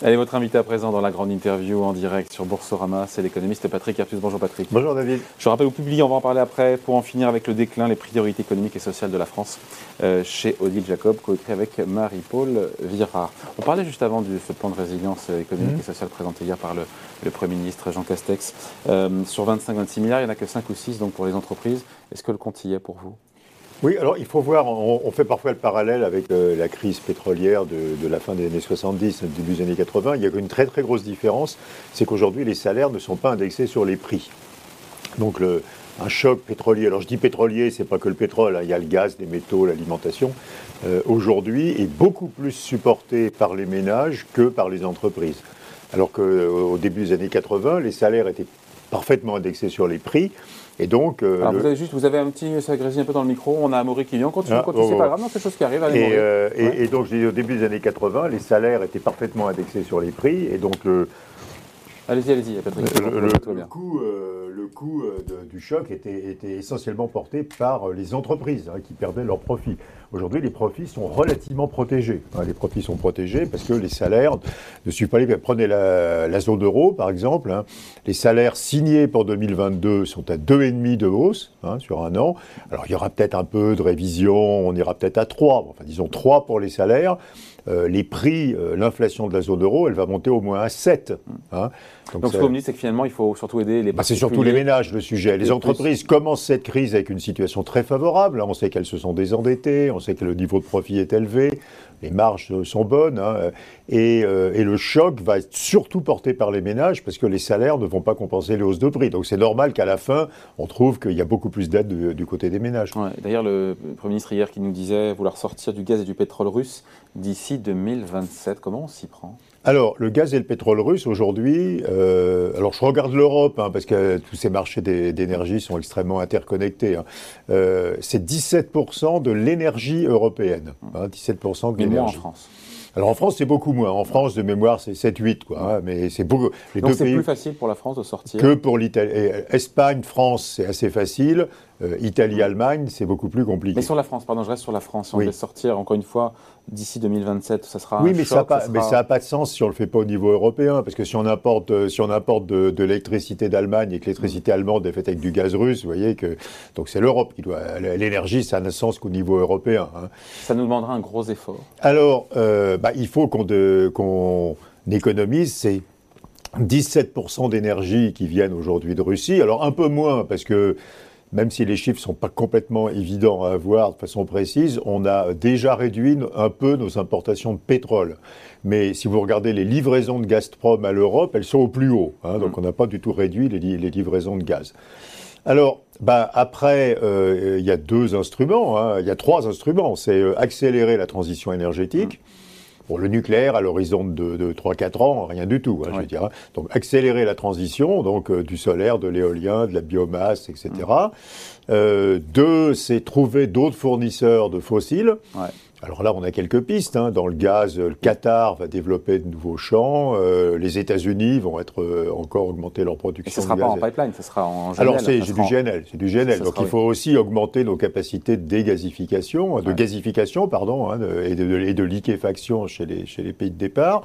Allez, votre invité à présent dans la grande interview en direct sur Boursorama, c'est l'économiste Patrick Artus. Bonjour Patrick. Bonjour David. Je rappelle, vous publiez, on va en parler après, pour en finir avec le déclin, les priorités économiques et sociales de la France, euh, chez Odile Jacob, coécrit avec Marie-Paul Virard. On parlait juste avant de ce plan de résilience économique mmh. et sociale présenté hier par le, Premier ministre Jean Castex. Euh, sur 25-26 milliards, il n'y en a que 5 ou 6 donc, pour les entreprises. Est-ce que le compte y est pour vous? Oui, alors il faut voir, on, fait parfois le parallèle avec euh, la crise pétrolière de, la fin des années 70, début des années 80. Il y a une très très grosse différence, c'est qu'aujourd'hui les salaires ne sont pas indexés sur les prix. Donc un choc pétrolier, alors je dis pétrolier, c'est pas que le pétrole, hein. il y a le gaz, les métaux, l'alimentation, euh, aujourd'hui est beaucoup plus supporté par les ménages que par les entreprises. Alors qu'au euh, début des années 80, les salaires étaient parfaitement indexés sur les prix. Et donc, euh, vous avez juste, vous avez un petit, ça grésille un peu dans le micro. On a Amaury qui vient. Continue, ah, continue, c'est pas grave. Non, c'est chose qui arrive. et, euh, et, donc, je dis, au début des années 80, les salaires étaient parfaitement indexés sur les prix, et donc Allez-y, allez-y, Patrick. Le, le, coût, euh, le coût du choc était, était, essentiellement porté par les entreprises hein, qui perdaient leurs profits. Aujourd'hui, les profits sont relativement protégés. Hein, les profits sont protégés parce que les salaires ne suivent pas les. Prenez la, zone euro, par exemple. Hein. Les salaires signés pour 2022 sont à 2,5 de hausse hein, sur un an. Alors, il y aura peut-être un peu de révision, on ira peut-être à 3. Enfin, disons 3 pour les salaires. Euh, les prix, euh, l'inflation de la zone euro, elle va monter au moins à 7. Hein. Donc, ce que vous me dites, c'est que finalement, il faut surtout aider les bah, C'est surtout les ménages, le sujet. Les, entreprises commencent cette crise avec une situation très favorable. On sait qu'elles se sont désendettées, on sait que le niveau de profit est élevé, les marges sont bonnes, hein. et, euh, et, le choc va être surtout porté par les ménages parce que les salaires ne vont pas compenser les hausses de prix. Donc c'est normal qu'à la fin, on trouve qu'il y a beaucoup plus d'aide du, côté des ménages. D'ailleurs, le Premier ministre hier qui nous disait vouloir sortir du gaz et du pétrole russe d'ici 2027, comment on s'y prend? Alors, le gaz et le pétrole russe, aujourd'hui, euh, alors je regarde l'Europe, hein, parce que tous ces marchés d'énergie sont extrêmement interconnectés. Hein. Euh, c'est 17% de l'énergie européenne. Hein, 17% de l'énergie. en France. Alors en France, c'est beaucoup moins. En France, de mémoire, c'est 7-8, quoi. Hein, mais c'est beaucoup. Donc c'est plus facile pour la France de sortir Que pour l'Italie. Espagne, France, c'est assez facile. Euh, Italie, Allemagne, c'est beaucoup plus compliqué. Mais sur la France, pardon, je reste sur la France. on oui. sortir, encore une fois, d'ici 2027, ça sera. Oui, un mais, ça n'a pas, de sens si on ne le fait pas au niveau européen. Parce que si on importe, euh, si on importe de, l'électricité d'Allemagne et que l'électricité allemande est faite avec du gaz russe, vous voyez que. Donc c'est l'Europe qui doit. L'énergie, ça n'a sens qu'au niveau européen. Hein. Ça nous demandera un gros effort. Alors, euh, bah, il faut qu'on économise, c'est 17% d'énergie qui viennent aujourd'hui de Russie. Alors un peu moins parce que même si les chiffres ne sont pas complètement évidents à avoir de façon précise, on a déjà réduit un peu nos importations de pétrole. Mais si vous regardez les livraisons de Gazprom à l'Europe, elles sont au plus haut. Hein, donc mm. on n'a pas du tout réduit les, livraisons de gaz. Alors, bah, après, euh, il y a deux instruments, hein. il y a trois instruments. C'est euh, accélérer la transition énergétique. Mm. Pour le nucléaire, à l'horizon de, de 3-4 ans, rien du tout, hein, je veux dire. Hein. Donc accélérer la transition, donc euh, du solaire, de l'éolien, de la biomasse, etc. Mmh. Euh, deux, c'est trouver d'autres fournisseurs de fossiles. Ouais. Alors là, on a quelques pistes. Hein. Dans le gaz, le Qatar va développer de nouveaux champs. Euh, les États-Unis vont être euh, encore augmenter leur production. Et ce ne sera pas en pipeline, ce sera en GNL. Alors c'est du GNL, c'est du GNL. Donc il faut aussi augmenter nos capacités de dégasification, de gazification, pardon, hein, et, de, et, de, liquéfaction chez les, chez les pays de départ.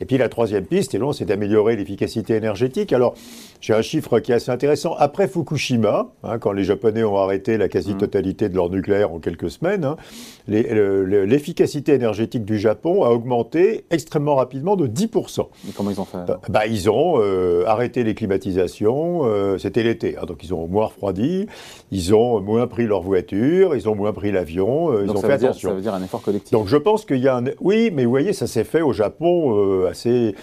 Et puis la troisième piste, et c'est d'améliorer l'efficacité énergétique. Alors, j'ai un chiffre qui est assez intéressant. Après Fukushima, hein, quand les Japonais ont arrêté la quasi-totalité de leur nucléaire en quelques semaines, hein, l'efficacité énergétique du Japon a augmenté extrêmement rapidement de 10%. Et comment ils ont fait bah, Ils ont euh, arrêté les climatisations, euh, c'était l'été, hein, donc ils ont moins refroidi, ils ont moins pris leur voiture, ils ont moins pris l'avion, euh, ils ont fait attention. ça veut dire un effort collectif. Donc je pense qu'il y a un... Oui, mais vous voyez, ça s'est fait au Japon Et,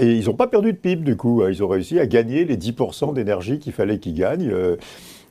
ils n'ont pas perdu de PIB du coup, ils ont réussi à gagner les 10% d'énergie qu'il fallait qu'ils gagnent.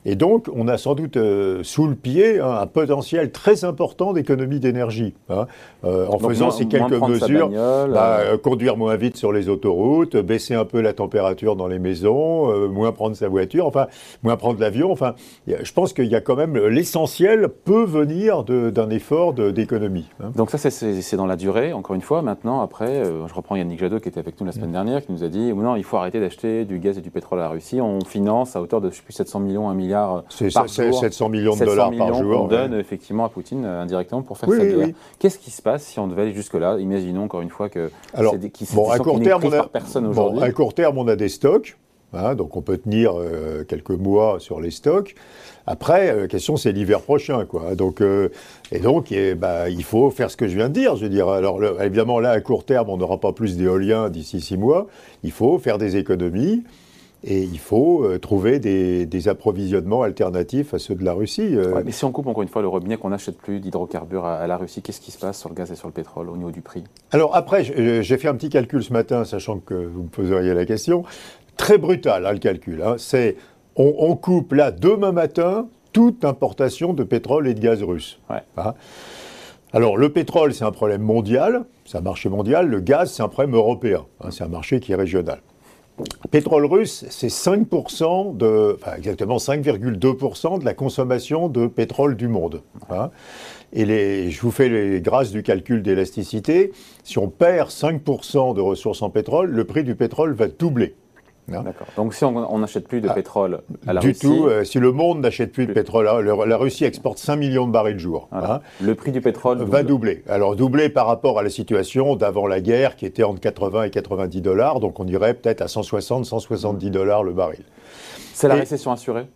Euh, et donc, on a sans doute euh, sous le pied hein, un potentiel très important d'économie d'énergie. Hein, euh, en faisant ces quelques mesures, bah, conduire moins vite sur les autoroutes, baisser un peu la température dans les maisons, moins prendre sa voiture, enfin, moins prendre l'avion. Enfin, je pense qu'il y a quand même l'essentiel peut venir d'un effort d'économie. Hein. Donc ça, c'est dans la durée. Encore une fois, maintenant, après, je reprends Yannick Jadot qui était avec nous la semaine mm. dernière, qui nous a dit non, il faut arrêter d'acheter du gaz et du pétrole à la Russie. On finance à hauteur de je sais plus 700 millions, 1 milliard milliards par jour. 700 millions de dollars par jour. On donne effectivement à Poutine indirectement pour faire cette guerre. Qu'est-ce qui se passe si on devait aller jusque-là? Imaginons encore une fois que Alors, bon, à court terme, on a, personne aujourd'hui. à court terme, on a des stocks. Hein, donc on peut tenir quelques mois sur les stocks. Après, la question c'est l'hiver prochain, quoi. Donc, et donc, bah, il faut faire ce que je viens de dire. Je veux dire, alors évidemment là à court terme, on n'aura pas plus d'éolien d'ici six mois. Il faut faire des économies. Et il faut euh, trouver des, approvisionnements alternatifs à ceux de la Russie. Euh. mais si on coupe encore une fois le robinet, qu'on n'achète plus d'hydrocarbures à, la Russie, qu'est-ce qui se passe sur le gaz et sur le pétrole au niveau du prix? Alors après, j'ai fait un petit calcul ce matin, sachant que vous me poseriez la question. Très brutal hein, le calcul. Hein. C'est on, coupe là demain matin toute importation de pétrole et de gaz russe. Hein. alors le pétrole, c'est un problème mondial, c'est un marché mondial. Le gaz, c'est un problème européen. c'est un marché qui est régional. Pétrole russe, c'est 5% de, exactement 5,2% de la consommation de pétrole du monde. Hein. Et les, je vous fais les grâces du calcul d'élasticité. Si on perd 5% de ressources en pétrole, le prix du pétrole va doubler. D'accord. Donc si on n'achète plus de ah, pétrole à la du Russie... Du tout. Euh, si le monde n'achète plus, de pétrole, la, Russie exporte 5 millions de barils de jour. Hein. le prix du pétrole va doubler. Alors doubler par rapport à la situation d'avant la guerre qui était entre 80 et 90 dollars. Donc on irait peut-être à 160, 170 dollars le baril. C'est la récession assurée?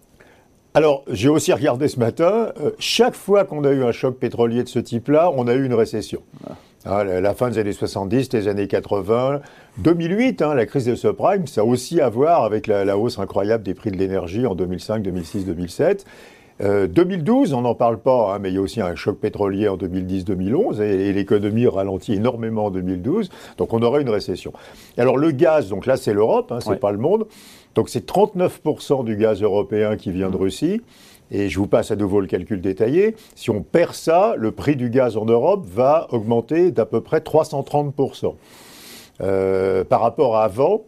Alors, j'ai aussi regardé ce matin, euh, chaque fois qu'on a eu un choc pétrolier de ce type-là, on a eu une récession. Ah. Ah, la fin des années 70, les années 80, 2008, hein, la crise des subprimes, ça a aussi à voir avec la, hausse incroyable des prix de l'énergie en 2005, 2006, 2007. 2012, on n'en parle pas, hein, mais il y a aussi un choc pétrolier en 2010-2011 et, l'économie ralentit énormément en 2012, donc on aurait une récession. alors le gaz, donc là c'est l'Europe, hein, c'est pas le monde, donc c'est 39% du gaz européen qui vient de Russie. Et je vous passe à nouveau le calcul détaillé. Si on perd ça, le prix du gaz en Europe va augmenter d'à peu près 330%. Euh, par rapport à avant,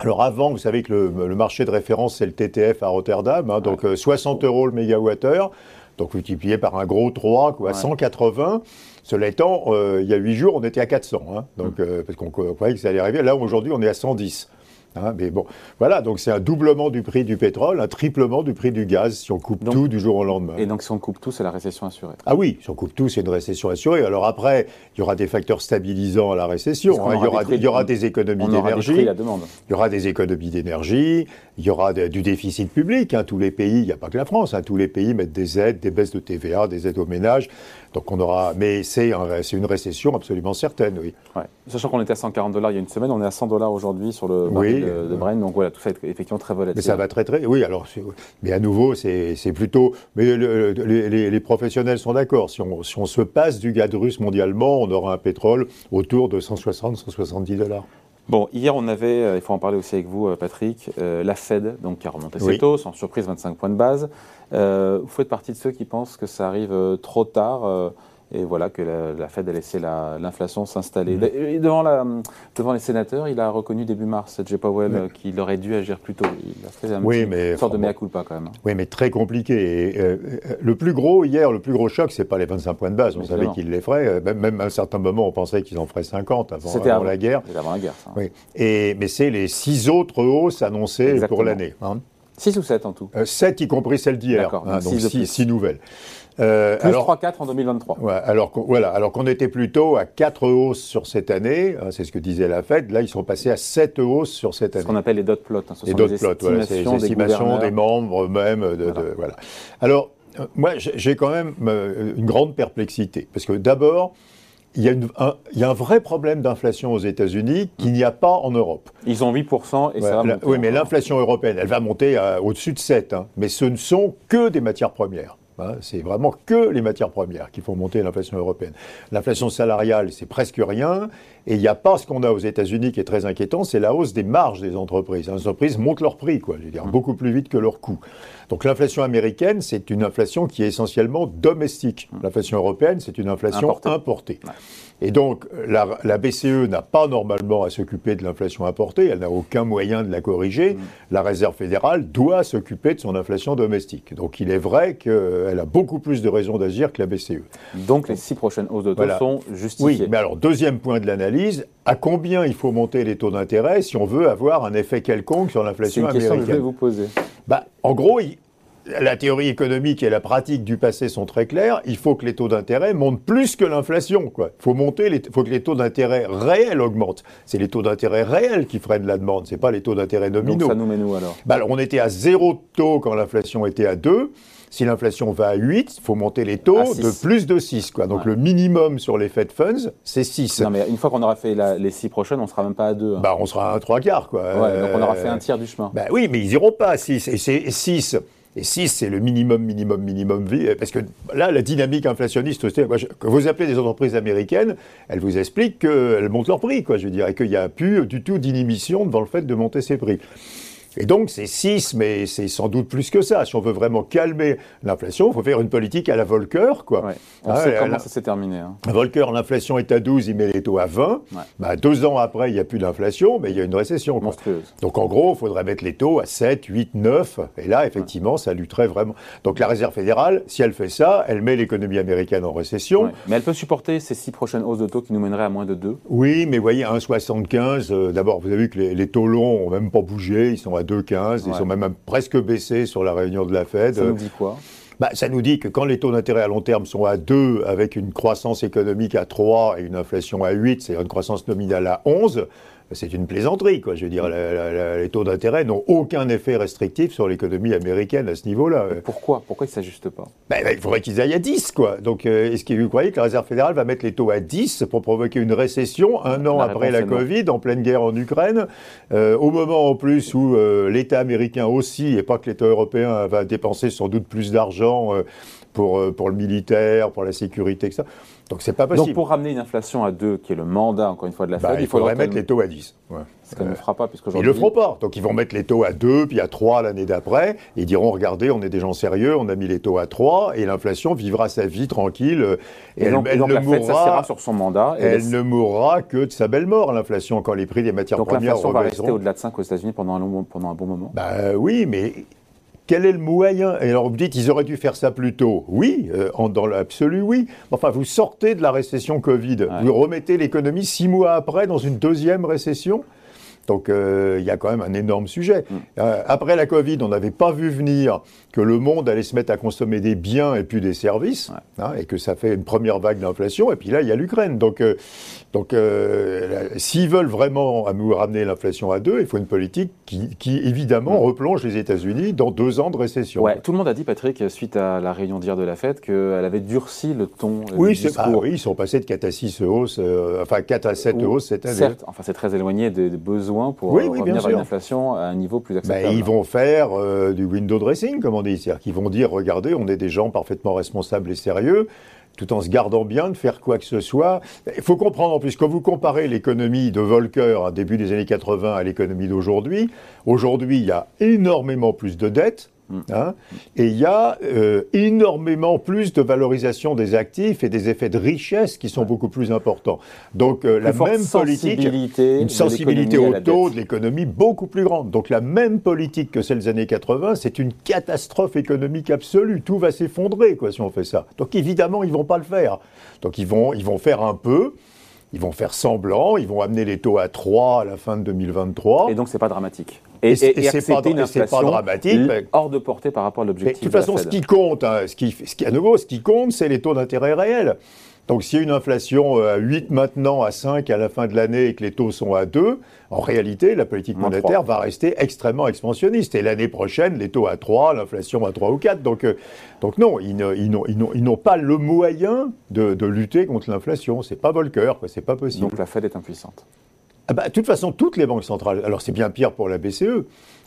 alors avant, vous savez que le, marché de référence, c'est le TTF à Rotterdam, hein, donc 60 euh, euros le mégawattheure, donc multiplié par un gros 3, quoi, 180. Cela étant, euh, il y a 8 jours, on était à 400, hein, donc, mm. parce qu'on croyait que ça allait arriver. Là, aujourd'hui, on est à 110. Hein, mais bon, voilà, donc c'est un doublement du prix du pétrole, un triplement du prix du gaz si on coupe tout du jour au lendemain. Et donc si on coupe tout, c'est la récession assurée Ah oui, si on coupe tout, c'est une récession assurée. Alors après, il y aura des facteurs stabilisants à la récession. Hein. il, y aura, il y aura des économies d'énergie. Il y aura des économies d'énergie, il y aura du déficit public. Hein. Tous les pays, il n'y a pas que la France, tous les pays mettent des aides, des baisses de TVA, des aides aux ménages. Donc on aura, mais c'est une récession absolument certaine, oui. Sachant qu'on était à 140 dollars il y a une semaine, on est à 100 dollars aujourd'hui sur le baril de, de Brent. Donc voilà, tout ça est effectivement très volatile. Mais ça va très très, oui. Alors, mais à nouveau, c'est plutôt, mais les, professionnels sont d'accord. Si on, si on se passe du gaz russe mondialement, on aura un pétrole autour de 160-170 dollars. Bon, hier, on avait, euh, il faut en parler aussi avec vous, euh, Patrick, euh, la Fed, donc qui a remonté ses taux, sans surprise 25 points de base. vous faites partie de ceux qui pensent que ça arrive trop tard et voilà que la, Fed a laissé l'inflation s'installer. Mm. Devant, devant, les sénateurs, il a reconnu début mars, J. Powell, qu'il aurait dû agir plus tôt. Il a fait un oui, mais, une sorte de mea culpa quand même. Oui, mais très compliqué. le plus gros, hier, le plus gros choc, c'est pas les 25 points de base. On savait qu'il les ferait. Même, à un certain moment, on pensait qu'ils en feraient 50 avant, avant, la guerre. C'était avant la guerre, ça. Oui. Et, mais c'est les six autres hausses annoncées pour l'année. Hein. 6 ou 7 en tout 7, y compris celle d'hier. Hein, donc 6 nouvelles. Euh, plus 3-4 en 2023. Ouais, alors voilà, alors qu'on était plutôt à 4 hausses sur cette année, hein, c'est ce que disait la Fed, là ils sont passés à 7 hausses sur cette année. Ce qu'on appelle les dot plots. Hein, ce les dot plots, voilà, c'est les estimations des, membres même. De, voilà. voilà. Alors, euh, moi j'ai quand même euh, une grande perplexité, parce que d'abord, il y, a un, il y, a un, vrai problème d'inflation aux États-Unis qu'il n'y a pas en Europe. Ils ont 8% et ça va monter. Oui, mais l'inflation européenne, elle va monter au-dessus de 7. Hein, mais ce ne sont que des matières premières. Hein, c'est vraiment que les matières premières qui font monter l'inflation européenne. L'inflation salariale, c'est presque rien. Et il n'y a pas ce qu'on a aux États-Unis qui est très inquiétant, c'est la hausse des marges des entreprises. Les entreprises montent leur prix, quoi, je veux dire, mmh. beaucoup plus vite que leurs coûts. Donc l'inflation américaine, c'est une inflation qui est essentiellement domestique. Mmh. L'inflation européenne, c'est une inflation importée. Et donc, la, BCE n'a pas normalement à s'occuper de l'inflation importée, elle n'a aucun moyen de la corriger. Mm. La Réserve fédérale doit s'occuper de son inflation domestique. Donc, il est vrai qu'elle a beaucoup plus de raisons d'agir que la BCE. Donc, les six prochaines hausses de taux sont justifiées. Oui, mais alors, deuxième point de l'analyse, à combien il faut monter les taux d'intérêt si on veut avoir un effet quelconque sur l'inflation américaine C'est une question que je vais vous poser. Bah, en gros, la théorie économique et la pratique du passé sont très claires. Il faut que les taux d'intérêt montent plus que l'inflation. Il faut monter, faut que les taux d'intérêt réels augmentent. C'est les taux d'intérêt réels qui freinent la demande. C'est pas les taux d'intérêt nominaux. Donc ça nous met nous alors, bah, alors On était à zéro taux quand l'inflation était à 2. Si l'inflation va à 8, il faut monter les taux de plus de 6. Quoi. Donc le minimum sur les Fed Funds, c'est 6. Non, mais une fois qu'on aura fait les 6 prochaines, on ne sera même pas à 2. Hein. Bah, on sera à 3 quarts. Quoi. donc on aura fait un tiers du chemin. Bah, oui, mais ils n'iront pas à 6. Et c'est 6. Et 6, c'est le minimum, minimum, minimum vie. Parce que là, la dynamique inflationniste, que vous appelez des entreprises américaines, elles vous expliquent qu'elles montent leurs prix, quoi, je veux dire, et qu'il n'y a plus du tout d'inhibition devant le fait de monter ses prix. Et donc, c'est 6, mais c'est sans doute plus que ça. Si on veut vraiment calmer l'inflation, il faut faire une politique à la Volcker, quoi. On ah, sait comment ça s'est terminé. Hein. Volcker, l'inflation est à 12, il met les taux à 20. Bah, deux ans après, il n'y a plus d'inflation, mais il y a une récession. Donc, en gros, il faudrait mettre les taux à 7, 8, 9. Et là, effectivement, ça lutterait vraiment. Donc, la Réserve fédérale, si elle fait ça, elle met l'économie américaine en récession. Mais elle peut supporter ces six prochaines hausses de taux qui nous mèneraient à moins de 2 Oui, mais vous voyez, 1,75, euh, d'abord, vous avez vu que les, les taux longs n'ont même pas bougé, ils sont à 2,15. Ils sont même presque baissés sur la réunion de la Fed. Ça nous dit quoi? Bah, ça nous dit que quand les taux d'intérêt à long terme sont à 2, avec une croissance économique à 3 et une inflation à 8, c'est-à-dire une croissance nominale à 11, c'est une plaisanterie, quoi. Je veux dire, les taux d'intérêt n'ont aucun effet restrictif sur l'économie américaine à ce niveau-là. Pourquoi? Pourquoi ils ne s'ajustent pas? Ben, ben, Il faudrait qu'ils aillent à 10, quoi. Donc, euh, est-ce que vous croyez que la Réserve fédérale va mettre les taux à 10 pour provoquer une récession un an après la Covid, en pleine guerre en Ukraine, euh, au moment en plus où euh, l'État américain aussi, et pas que l'État européen, va dépenser sans doute plus d'argent pour, pour le militaire, pour la sécurité, etc. Donc c'est pas possible. Donc pour ramener une inflation à 2, qui est le mandat, encore une fois, de la bah, Fed, il, faudrait mettre les taux à 10. Ouais. Ce qu'elle ne fera pas, puisqu'aujourd'hui... Ils ne le feront pas. Donc ils vont mettre les taux à 2, puis à 3 l'année d'après. Ils diront, regardez, on est des gens sérieux, on a mis les taux à 3, et l'inflation vivra sa vie tranquille. Et, elle, donc, ne la mourra, sur son mandat. elle ne mourra que de sa belle mort, l'inflation, quand les prix des matières premières Donc l'inflation va rester au-delà de 5 aux États-Unis pendant un, pendant un bon moment bah, Oui, mais quel est le moyen? Et alors vous dites, ils auraient dû faire ça plus tôt. Oui, euh, dans l'absolu, oui. Enfin, vous sortez de la récession Covid, vous remettez l'économie six mois après dans une deuxième récession? Donc euh, il y a quand même un énorme sujet. Mm. Euh, après la Covid, on n'avait pas vu venir que le monde allait se mettre à consommer des biens et puis des services, hein, et que ça fait une première vague d'inflation. Et puis là, il y a l'Ukraine. Donc, euh, donc s'ils veulent vraiment nous ramener l'inflation à deux, il faut une politique qui, qui évidemment, mm. replonge les États-Unis dans deux ans de récession. Ouais, tout le monde a dit, Patrick, suite à la réunion d'hier de la Fed, qu'elle avait durci le ton. Oui, du discours. Ah oui, ils sont passés de 4 à 6 hausses, enfin 4 à 7 hausses cette année. Certes, enfin c'est très éloigné des besoins pour revenir à une inflation à un niveau plus acceptable. Ben, ils vont faire euh, du window dressing, comme on dit. C'est-à-dire qu'ils vont dire, regardez, on est des gens parfaitement responsables et sérieux tout en se gardant bien de faire quoi que ce soit. Il faut comprendre en plus, quand vous comparez l'économie de Volcker à début des années 80 à l'économie d'aujourd'hui, aujourd'hui il y a énormément plus de dettes, Hein et il y a euh, énormément plus de valorisation des actifs et des effets de richesse qui sont beaucoup plus importants. Donc euh, la même politique, une sensibilité au taux de l'économie beaucoup plus grande. Donc la même politique que celle des années 80, c'est une catastrophe économique absolue. Tout va s'effondrer quoi si on fait ça. Donc évidemment ils vont pas le faire. Donc ils vont ils vont faire un peu. Ils vont faire semblant, ils vont amener les taux à 3 à la fin de 2023. Et donc, c'est pas dramatique. Et, et, c'est pas, pas, dramatique. Hors de portée par rapport à l'objectif. De toute façon, ce qui compte, hein, ce, qui, ce qui, à nouveau, ce qui compte, c'est les taux d'intérêt réels. Donc s'il y a une inflation euh, à 8 maintenant, à 5 à la fin de l'année et que les taux sont à 2, en réalité, la politique monétaire va rester extrêmement expansionniste. Et l'année prochaine, les taux à 3, l'inflation à 3 ou 4. Donc, euh, donc non, ils, n'ont pas le moyen de, lutter contre l'inflation. C'est pas Volcker, c'est pas possible. Donc la Fed est impuissante. Ah bah, de toute façon, toutes les banques centrales. Alors c'est bien pire pour la BCE.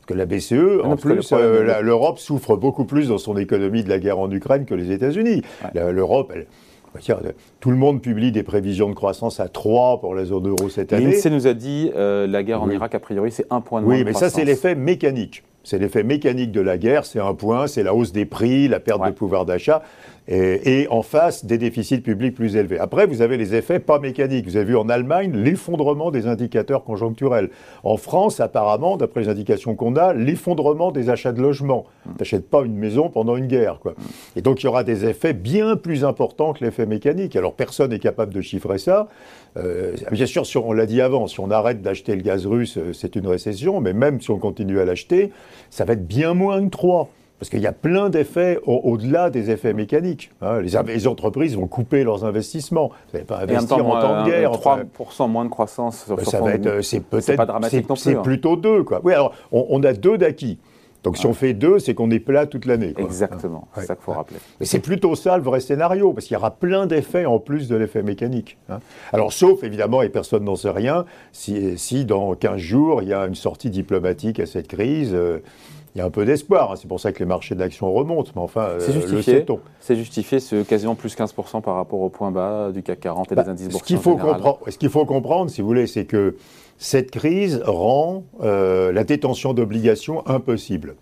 Que la BCE, en plus, euh, l'Europe souffre beaucoup plus dans son économie de la guerre en Ukraine que les États-Unis. L'Europe, elle, tout le monde publie des prévisions de croissance à 3 pour la zone euro cette année. L'INSEE nous a dit euh, la guerre en Irak, a priori, c'est un point de Oui, mais ça, c'est l'effet mécanique. C'est l'effet mécanique de la guerre, c'est un point, c'est la hausse des prix, la perte de pouvoir d'achat, et, en face des déficits publics plus élevés. Après, vous avez les effets pas mécaniques. Vous avez vu en Allemagne l'effondrement des indicateurs conjoncturels. En France, apparemment, d'après les indications qu'on a, l'effondrement des achats de logements. Tu n'achètes pas une maison pendant une guerre. Quoi. Et donc, il y aura des effets bien plus importants que l'effet mécanique. Alors, personne n'est capable de chiffrer ça. Euh, bien sûr, si on l'a dit avant, si on arrête d'acheter le gaz russe, euh, c'est une récession, mais même si on continue à l'acheter, ça va être bien moins que 3. Parce qu'il y a plein d'effets au-delà des effets mécaniques. Hein. Les, entreprises vont couper leurs investissements. Vous n'allez pas investir en temps de guerre. 3% moins de croissance sur, ben, ça va être, c'est peut-être, C'est hein. plutôt deux, quoi. Oui, alors on, a deux d'acquis. Donc si on fait deux, c'est qu'on est plat toute l'année. Exactement, c'est ça qu'il faut rappeler. Mais c'est plutôt ça le vrai scénario, parce qu'il y aura plein d'effets en plus de l'effet mécanique. Hein. Alors sauf évidemment, et personne n'en sait rien, si, si, dans 15 jours, il y a une sortie diplomatique à cette crise. Euh, il y a un peu d'espoir. Hein. C'est pour ça que les marchés d'actions remontent. Mais enfin, c'est euh, justifié. C'est justifié, ce quasiment plus 15% par rapport au point bas du CAC 40 et des bah, indices boursiers. Ce qu'il faut, comprendre, ce qu'il faut comprendre, si vous voulez, c'est que cette crise rend euh, la détention d'obligations impossible.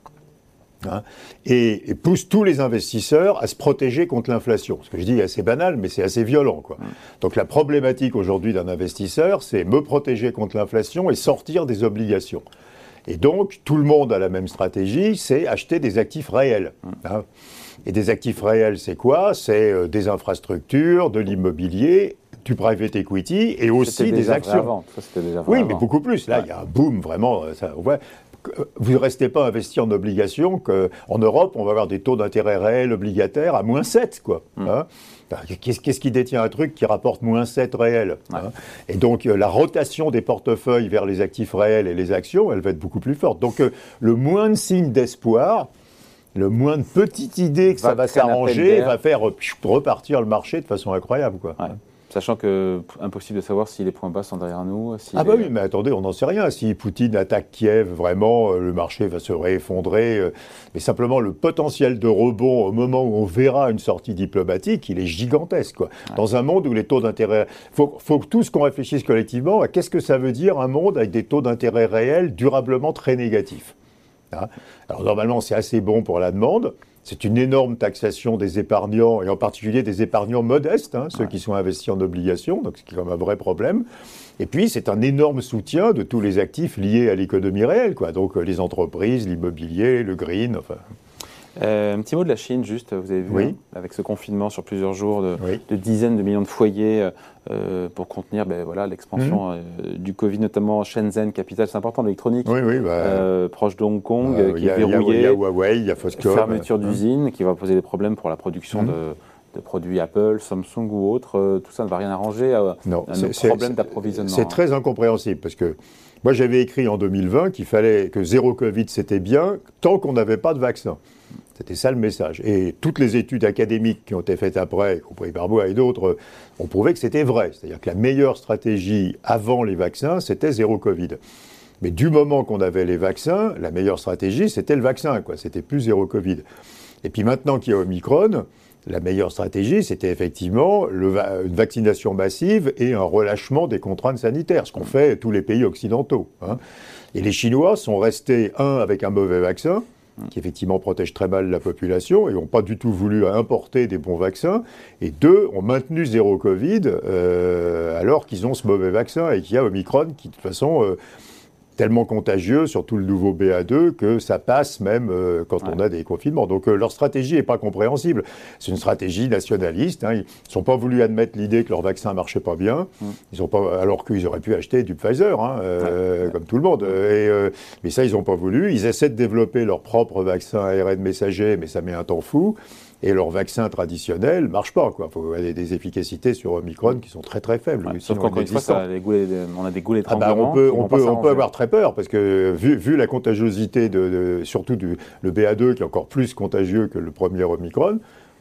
Hein, et, pousse tous les investisseurs à se protéger contre l'inflation. Ce que je dis est assez banal, mais c'est assez violent. Quoi. Donc la problématique aujourd'hui d'un investisseur, c'est me protéger contre l'inflation et sortir des obligations. Et donc, tout le monde a la même stratégie, c'est acheter des actifs réels. Hein. Et des actifs réels, c'est quoi? C'est euh, des infrastructures, de l'immobilier, du private equity et aussi des actions. oui, mais beaucoup plus. Là, il y a un boom vraiment. Euh, vous ne restez pas investi en obligations qu'en Europe, on va avoir des taux d'intérêt réels obligataires à moins 7, quoi. Hmm. Hein. Qu'est-ce qui détient un truc qui rapporte moins 7 réels hein Et donc, euh, la rotation des portefeuilles vers les actifs réels et les actions, elle va être beaucoup plus forte. Donc, euh, le moins de signes d'espoir, le moins de petite idée que ça va s'arranger, va faire repartir le marché de façon incroyable. Quoi. Sachant que impossible de savoir si les points bas sont derrière nous. ah bah oui, mais attendez, on n'en sait rien. Si Poutine attaque Kiev, vraiment, euh, le marché va se réeffondrer. Euh, mais simplement, le potentiel de rebond au moment où on verra une sortie diplomatique, il est gigantesque. Quoi. Dans un monde où les taux d'intérêt... Il faut, faut tous qu'on réfléchisse collectivement à qu'est-ce que ça veut dire un monde avec des taux d'intérêt réels durablement très négatifs. Hein Alors normalement, c'est assez bon pour la demande. C'est une énorme taxation des épargnants, et en particulier des épargnants modestes, hein, ceux qui sont investis en obligations, donc ce qui est comme un vrai problème. Et puis, c'est un énorme soutien de tous les actifs liés à l'économie réelle, quoi. donc euh, les entreprises, l'immobilier, le green, enfin. Euh, un petit mot de la Chine, juste, vous avez vu, hein, avec ce confinement sur plusieurs jours de, dizaines de millions de foyers euh, pour contenir ben, voilà, l'expansion mmh. euh, du Covid, notamment Shenzhen, capitale, c'est important, l'électronique, bah, proche de Hong Kong, qui est verrouillé. Il y a Huawei, il y a Foxconn. Fermeture d'usine qui va poser des problèmes pour la production mmh. de, produits Apple, Samsung ou autres. tout ça ne va rien arranger à, non, à problèmes d'approvisionnement. C'est très incompréhensible parce que moi j'avais écrit en 2020 qu'il fallait que zéro Covid c'était bien tant qu'on n'avait pas de vaccin. C'était ça le message. Et toutes les études académiques qui ont été faites après, y compris par moi et d'autres, ont prouvé que c'était vrai. C'est-à-dire que la meilleure stratégie avant les vaccins, c'était zéro Covid. Mais du moment qu'on avait les vaccins, la meilleure stratégie, c'était le vaccin, quoi. C'était plus zéro Covid. Et puis maintenant qu'il y a Omicron, la meilleure stratégie, c'était effectivement une vaccination massive et un relâchement des contraintes sanitaires, ce qu'ont fait tous les pays occidentaux. Hein. Et les Chinois sont restés, un, avec un mauvais vaccin, qui effectivement protègent très mal la population et n'ont pas du tout voulu importer des bons vaccins, et deux, ont maintenu zéro Covid euh, alors qu'ils ont ce mauvais vaccin et qu'il y a Omicron qui de toute façon euh, tellement contagieux, surtout le nouveau BA2, que ça passe même euh, quand on a des confinements. Donc leur stratégie n'est pas compréhensible. C'est une stratégie nationaliste. Hein. Ils ne sont pas voulu admettre l'idée que leur vaccin marchait pas bien, mm. ils ont pas, alors qu'ils auraient pu acheter du Pfizer, hein, comme tout le monde. Et, mais ça, ils n'ont pas voulu. Ils essaient de développer leur propre vaccin ARN messager, mais ça met un temps fou et leur vaccin traditionnel ne marche pas. Il faut avoir des efficacités sur Omicron qui sont très très faibles. sauf qu'encore une fois, on a des goulets ah bah, on peut, on peut, on peut avoir très peur parce que vu, vu la contagiosité, de, surtout du, le BA2 qui est encore plus contagieux que le premier Omicron,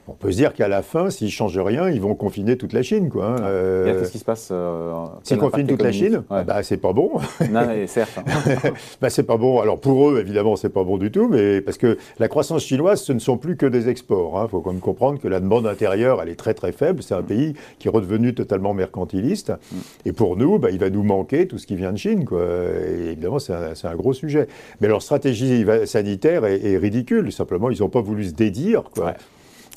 on peut se dire qu'à la fin, s'ils ne changent rien, ils vont confiner toute la Chine. Quoi, hein. euh, Qu'est-ce qui se passe euh, S'ils confinent toute la Chine, bah, c'est pas bon. non, mais certes. bah, c'est pas bon. Alors pour eux, évidemment, c'est pas bon du tout, mais parce que la croissance chinoise, ce ne sont plus que des exports. Il hein. faut quand même comprendre que la demande intérieure, elle est très très faible. C'est un mm. pays qui est redevenu totalement mercantiliste. Mm. Et pour nous, bah, il va nous manquer tout ce qui vient de Chine. Quoi. Et évidemment, c'est un, un, gros sujet. Mais leur stratégie sanitaire est, ridicule. Simplement, ils n'ont pas voulu se dédire. Quoi.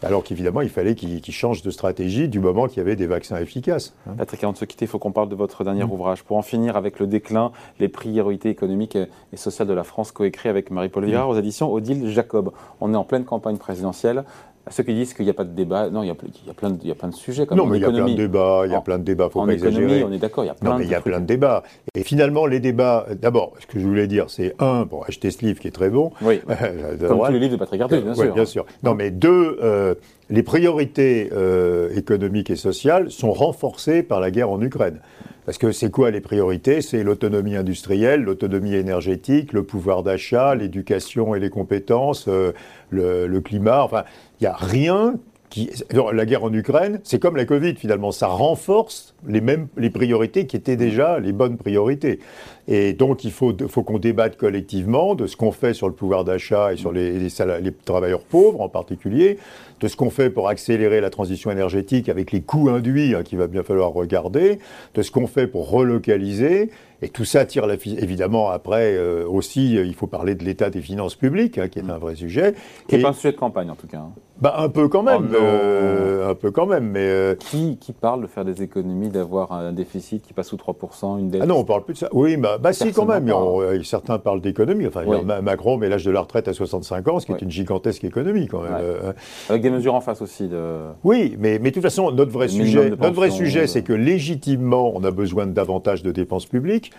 Alors qu'évidemment, il fallait qu'ils changent de stratégie du moment qu'il y avait des vaccins efficaces. Hein. Patrick, avant de se quitter, il faut qu'on parle de votre dernier mm. ouvrage. Pour en finir avec le déclin, les priorités économiques et sociales de la France, coécrit avec Marie-Paul Villard mm. aux éditions Odile Jacob. On est en pleine campagne présidentielle. À ceux qui disent qu'il n'y a pas de débat. Non, il y a, il y a, plein, de, il y a plein de sujets. Comme non, mais il y a plein de débats, il y a plein de débats, faut en pas économie, exagérer. on est d'accord, il y a plein non, mais il y a plein de débats. Et finalement, les débats, d'abord, ce que je voulais dire, c'est un, pour acheter ce livre qui est très bon. Oui, comme tous les livres de Patrick Artus, bien oui, sûr. bien sûr. Non, mais deux, euh, les priorités euh, économiques et sociales sont renforcées par la guerre en Ukraine. Parce que c'est quoi les priorités? C'est l'autonomie industrielle, l'autonomie énergétique, le pouvoir d'achat, l'éducation et les compétences, euh, le, le, climat. Enfin, il n'y a rien qui. La guerre en Ukraine, c'est comme la Covid finalement, ça renforce les mêmes les priorités qui étaient déjà les bonnes priorités. Et donc il faut, faut qu'on débatte collectivement de ce qu'on fait sur le pouvoir d'achat et sur les, les, les, travailleurs pauvres en particulier, de ce qu'on fait pour accélérer la transition énergétique avec les coûts induits hein, qu'il va bien falloir regarder, de ce qu'on fait pour relocaliser. Et tout ça tire la évidemment après euh, aussi, il faut parler de l'état des finances publiques, hein, qui est un vrai sujet. Qui n'est pas un sujet de campagne en tout cas. Bah, un peu quand même, oh euh, un peu quand même, mais euh... qui, qui parle de faire des économies, d'avoir un déficit qui passe sous 3%, une dette? Ah non, on parle plus de ça. Oui, bah, bah si quand même. On, certains parlent d'économie. Enfin, oui. Macron met l'âge de la retraite à 65 ans, ce qui oui. est une gigantesque économie quand même. Ouais. Euh, Avec des mesures en face aussi. De... Oui, mais, mais de toute façon, notre vrai sujet, notre vrai sujet, c'est que légitimement, on a besoin de davantage de dépenses publiques.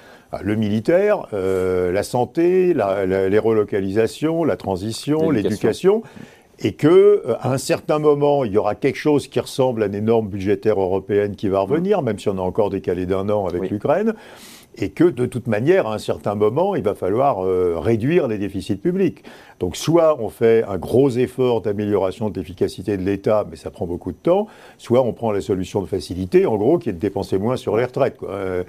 Le militaire, euh, la santé, la, la, les relocalisations, la transition, l'éducation et que euh, à un certain moment, il y aura quelque chose qui ressemble à une norme budgétaire européenne qui va revenir, même si on a encore décalé d'un an avec oui. l'Ukraine, et que de toute manière, à un certain moment, il va falloir euh, réduire les déficits publics. Donc soit on fait un gros effort d'amélioration de l'efficacité de l'État, mais ça prend beaucoup de temps, soit on prend la solution de facilité, en gros, qui est de dépenser moins sur les retraites. Quoi. Euh,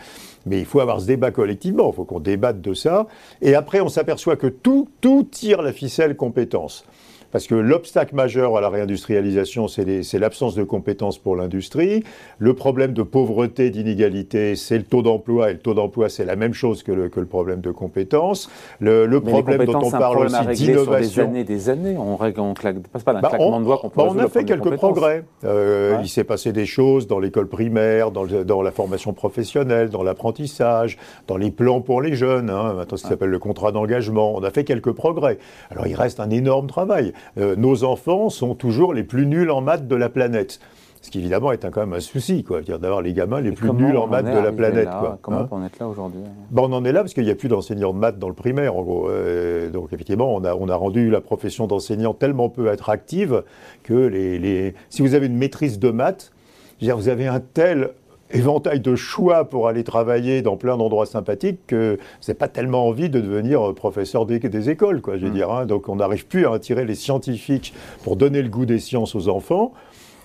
mais il faut avoir ce débat collectivement, il faut qu'on débatte de ça, et après on s'aperçoit que tout, tout tire la ficelle compétence. Parce que l'obstacle majeur à la réindustrialisation, c'est l'absence de compétences pour l'industrie. Le problème de pauvreté, d'inégalité, c'est le taux d'emploi. Et le taux d'emploi, c'est la même chose que le, que le, problème de compétences. Le, le problème dont on parle aussi d'innovation. des années, des années. On règle, on claque, passe pas d'un bah claquement on, de doigts qu'on peut bah On a fait quelques progrès. Euh, ouais. Il s'est passé des choses dans l'école primaire, dans, le, dans, la formation professionnelle, dans l'apprentissage, dans les plans pour les jeunes. Hein, maintenant, ce qui ouais. s'appelle le contrat d'engagement. On a fait quelques progrès. Alors, il reste un énorme travail. Euh, nos enfants sont toujours les plus nuls en maths de la planète. Ce qui évidemment est un, quand même un souci, quoi, d'avoir les gamins les Et plus nuls en maths de la planète. Là, quoi? Comment hein? on en être là aujourd'hui? Ben, On en est là parce qu'il n'y a plus d'enseignants de maths dans le primaire, en gros. Euh, donc effectivement, on a, on a rendu la profession d'enseignant tellement peu attractive que les, les... si vous avez une maîtrise de maths, vous avez un tel éventail de choix pour aller travailler dans plein d'endroits sympathiques que c'est pas tellement envie de devenir professeur des, des écoles, quoi, je veux mmh. dire. Hein. Donc on n'arrive plus à attirer les scientifiques pour donner le goût des sciences aux enfants.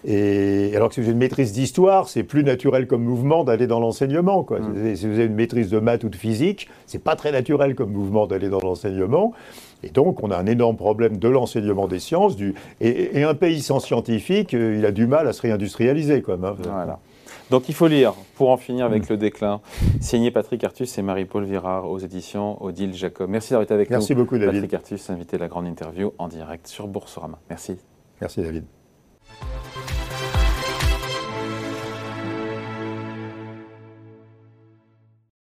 Et alors que si vous avez une maîtrise d'histoire, c'est plus naturel comme mouvement d'aller dans l'enseignement. Mmh. Si vous avez une maîtrise de maths ou de physique, c'est pas très naturel comme mouvement d'aller dans l'enseignement. Et donc, on a un énorme problème de l'enseignement des sciences. Du... Et, et, un pays sans scientifiques, il a du mal à se réindustrialiser, quand même. Hein. Voilà. Donc il faut lire, pour en finir avec mmh. le déclin, signé Patrick Artus et Marie-Paul Virard aux éditions Odile Jacob. Merci d'avoir été avec Merci nous. Merci beaucoup David. Patrick Artus, invité à la grande interview en direct sur Boursorama. Merci. Merci David.